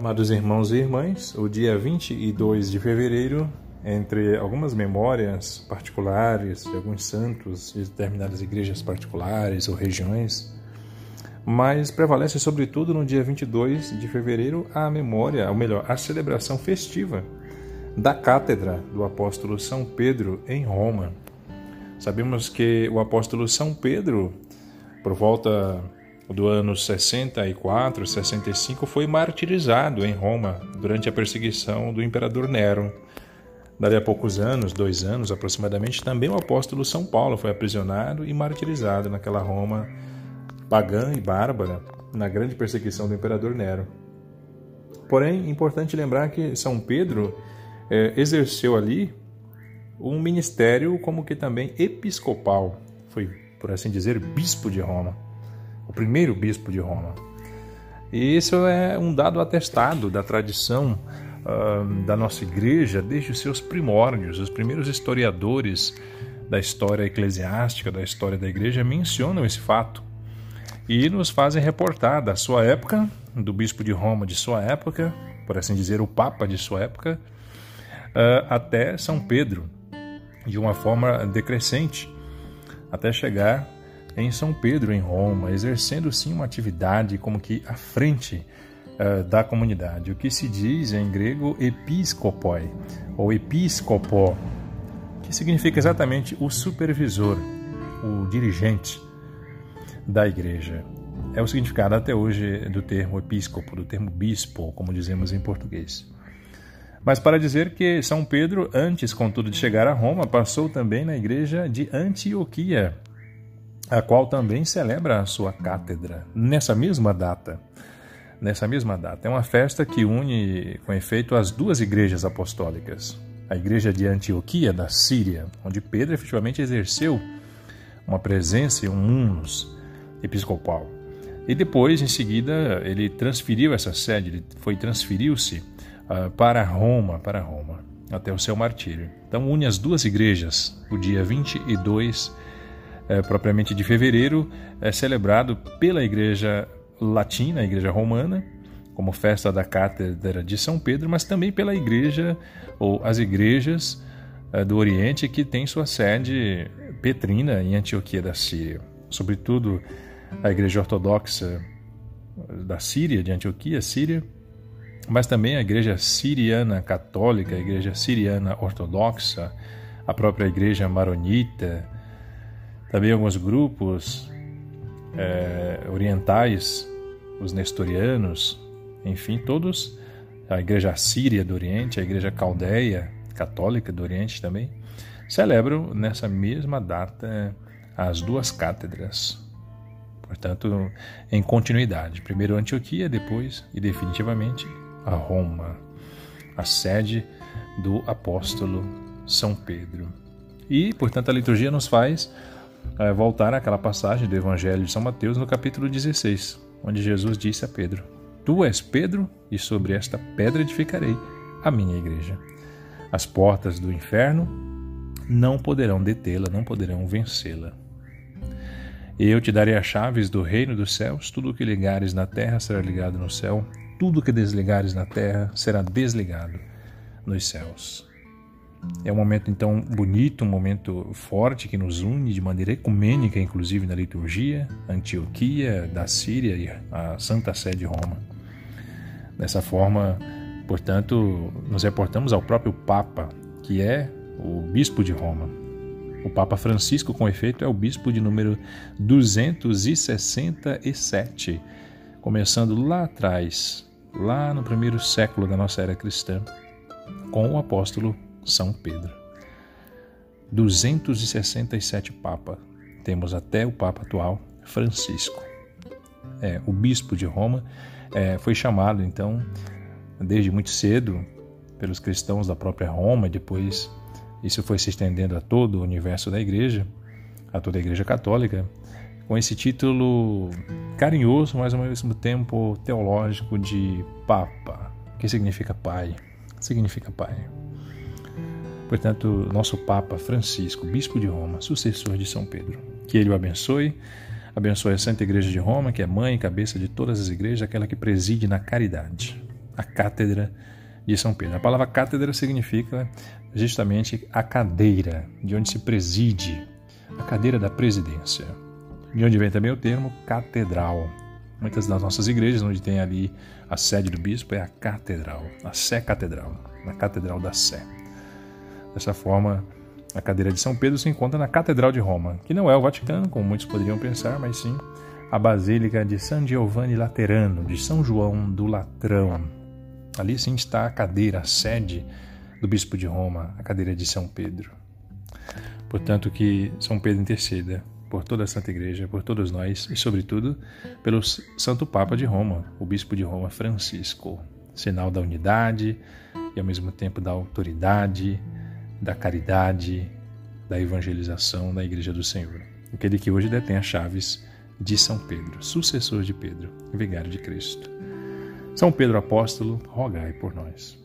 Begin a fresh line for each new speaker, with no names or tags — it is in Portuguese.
Amados irmãos e irmãs, o dia 22 de fevereiro, entre algumas memórias particulares de alguns santos de determinadas igrejas particulares ou regiões, mas prevalece sobretudo no dia 22 de fevereiro a memória, ou melhor, a celebração festiva da cátedra do apóstolo São Pedro em Roma. Sabemos que o apóstolo São Pedro, por volta do ano 64, 65, foi martirizado em Roma durante a perseguição do imperador Nero. Dali a poucos anos, dois anos aproximadamente, também o apóstolo São Paulo foi aprisionado e martirizado naquela Roma pagã e bárbara, na grande perseguição do imperador Nero. Porém, importante lembrar que São Pedro é, exerceu ali um ministério como que também episcopal, foi, por assim dizer, bispo de Roma o primeiro bispo de Roma. E isso é um dado atestado da tradição uh, da nossa igreja desde os seus primórdios. Os primeiros historiadores da história eclesiástica, da história da igreja, mencionam esse fato e nos fazem reportar da sua época, do bispo de Roma de sua época, por assim dizer, o papa de sua época, uh, até São Pedro, de uma forma decrescente, até chegar em São Pedro, em Roma, exercendo sim uma atividade como que à frente uh, da comunidade. O que se diz em grego episcopoi, ou episcopo, que significa exatamente o supervisor, o dirigente da igreja. É o significado até hoje do termo episcopo, do termo bispo, como dizemos em português. Mas para dizer que São Pedro, antes, contudo, de chegar a Roma, passou também na igreja de Antioquia, a qual também celebra a sua cátedra nessa mesma data. Nessa mesma data. É uma festa que une, com efeito, as duas igrejas apostólicas. A igreja de Antioquia, da Síria, onde Pedro efetivamente exerceu uma presença e um munus episcopal. E depois, em seguida, ele transferiu essa sede, ele foi transferiu-se uh, para Roma, para Roma, até o seu martírio. Então une as duas igrejas, o dia 22 é, propriamente de fevereiro, é celebrado pela Igreja Latina, a Igreja Romana, como festa da Cátedra de São Pedro, mas também pela Igreja ou as igrejas é, do Oriente que tem sua sede petrina em Antioquia da Síria. Sobretudo a Igreja Ortodoxa da Síria, de Antioquia, Síria, mas também a Igreja Siriana Católica, a Igreja Siriana Ortodoxa, a própria Igreja Maronita, também alguns grupos é, orientais, os nestorianos, enfim, todos, a Igreja Síria do Oriente, a Igreja Caldeia Católica do Oriente também, celebram nessa mesma data as duas cátedras. Portanto, em continuidade. Primeiro Antioquia, depois e definitivamente a Roma, a sede do apóstolo São Pedro. E, portanto, a liturgia nos faz é, voltar àquela passagem do Evangelho de São Mateus no capítulo 16, onde Jesus disse a Pedro: Tu és Pedro, e sobre esta pedra edificarei a minha igreja. As portas do inferno não poderão detê-la, não poderão vencê-la. Eu te darei as chaves do reino dos céus, tudo o que ligares na terra será ligado no céu, tudo o que desligares na terra será desligado nos céus. É um momento então bonito, um momento forte que nos une de maneira ecumênica, inclusive na liturgia, Antioquia da Síria e a Santa Sé de Roma. Dessa forma, portanto, nos reportamos ao próprio Papa, que é o bispo de Roma. O Papa Francisco, com efeito, é o bispo de número 267, começando lá atrás, lá no primeiro século da nossa era cristã, com o apóstolo são Pedro. 267 papas. Temos até o Papa atual, Francisco. É, o bispo de Roma é, foi chamado, então, desde muito cedo, pelos cristãos da própria Roma, depois isso foi se estendendo a todo o universo da igreja, a toda a igreja católica, com esse título carinhoso, mas ao mesmo tempo teológico de Papa, que significa pai. Significa pai. Portanto, nosso Papa Francisco, Bispo de Roma, sucessor de São Pedro. Que ele o abençoe, abençoe a Santa Igreja de Roma, que é mãe e cabeça de todas as igrejas, aquela que preside na caridade. a cátedra de São Pedro. A palavra cátedra significa justamente a cadeira, de onde se preside, a cadeira da presidência. De onde vem também o termo catedral. Muitas das nossas igrejas, onde tem ali a sede do bispo, é a catedral, a Sé Catedral, a Catedral da Sé. Dessa forma, a cadeira de São Pedro se encontra na Catedral de Roma, que não é o Vaticano, como muitos poderiam pensar, mas sim a Basílica de San Giovanni Laterano, de São João do Latrão. Ali sim está a cadeira, a sede do Bispo de Roma, a cadeira de São Pedro. Portanto, que São Pedro interceda por toda a Santa Igreja, por todos nós e, sobretudo, pelo Santo Papa de Roma, o Bispo de Roma Francisco, sinal da unidade e, ao mesmo tempo, da autoridade, da caridade, da evangelização da Igreja do Senhor. Aquele que hoje detém as chaves de São Pedro, sucessor de Pedro, vigário de Cristo. São Pedro Apóstolo, rogai por nós.